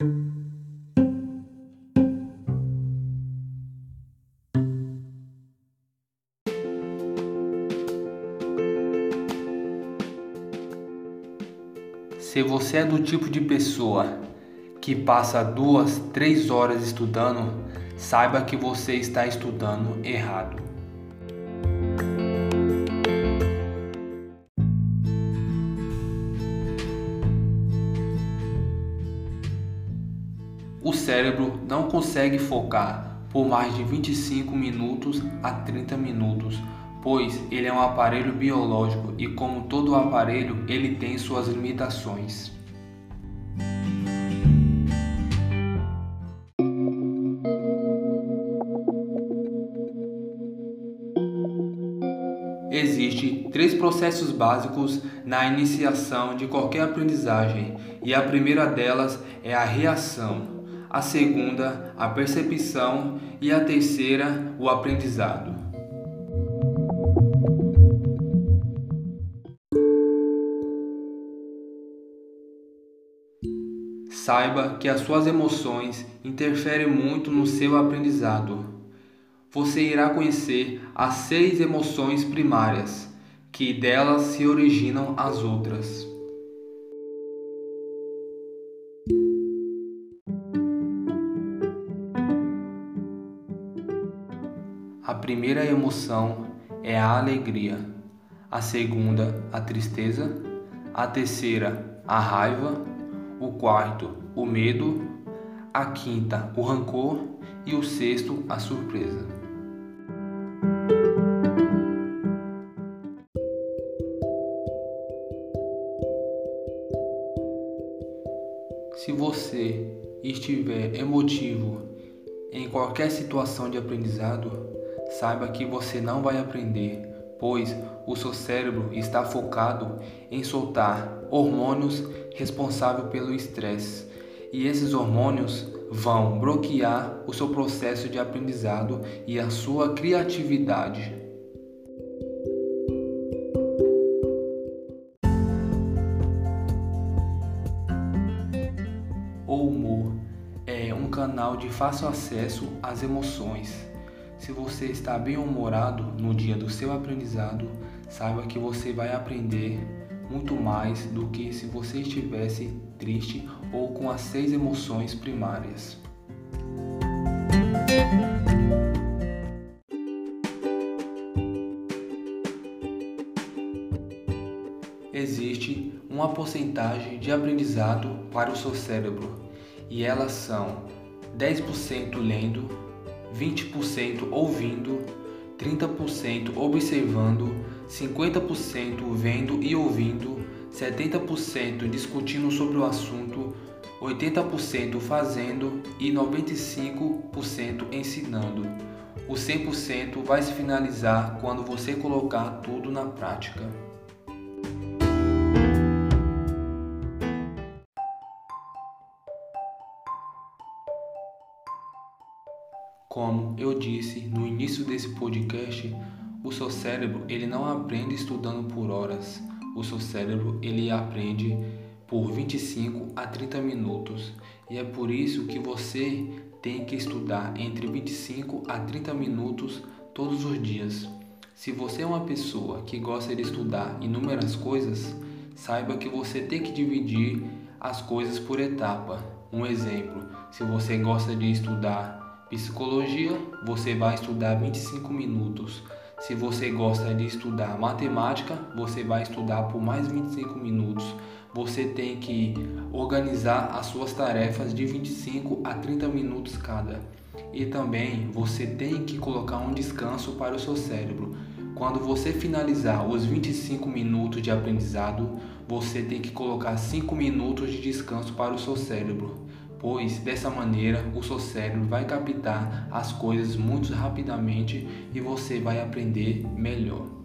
Se você é do tipo de pessoa que passa duas, três horas estudando, saiba que você está estudando errado. O cérebro não consegue focar por mais de 25 minutos a 30 minutos pois ele é um aparelho biológico e, como todo aparelho, ele tem suas limitações. Existem três processos básicos na iniciação de qualquer aprendizagem, e a primeira delas é a reação, a segunda, a percepção e a terceira, o aprendizado. Saiba que as suas emoções interferem muito no seu aprendizado. Você irá conhecer as seis emoções primárias, que delas se originam as outras. A primeira emoção é a alegria, a segunda, a tristeza, a terceira, a raiva o quarto, o medo, a quinta, o rancor e o sexto, a surpresa. Se você estiver emotivo em qualquer situação de aprendizado, saiba que você não vai aprender, pois o seu cérebro está focado em soltar hormônios responsáveis pelo estresse. E esses hormônios vão bloquear o seu processo de aprendizado e a sua criatividade. O humor é um canal de fácil acesso às emoções. Se você está bem humorado no dia do seu aprendizado, saiba que você vai aprender muito mais do que se você estivesse triste ou com as seis emoções primárias. Existe uma porcentagem de aprendizado para o seu cérebro e elas são 10% lendo, 20% ouvindo, 30% observando, 50% vendo e ouvindo, 70% discutindo sobre o assunto, 80% fazendo e 95% ensinando. O 100% vai se finalizar quando você colocar tudo na prática. Como eu disse no início desse podcast, o seu cérebro ele não aprende estudando por horas. O seu cérebro ele aprende por 25 a 30 minutos. E é por isso que você tem que estudar entre 25 a 30 minutos todos os dias. Se você é uma pessoa que gosta de estudar inúmeras coisas, saiba que você tem que dividir as coisas por etapa. Um exemplo, se você gosta de estudar Psicologia, você vai estudar 25 minutos. Se você gosta de estudar matemática, você vai estudar por mais 25 minutos. Você tem que organizar as suas tarefas de 25 a 30 minutos cada. E também você tem que colocar um descanso para o seu cérebro. Quando você finalizar os 25 minutos de aprendizado, você tem que colocar 5 minutos de descanso para o seu cérebro pois dessa maneira o seu cérebro vai captar as coisas muito rapidamente e você vai aprender melhor.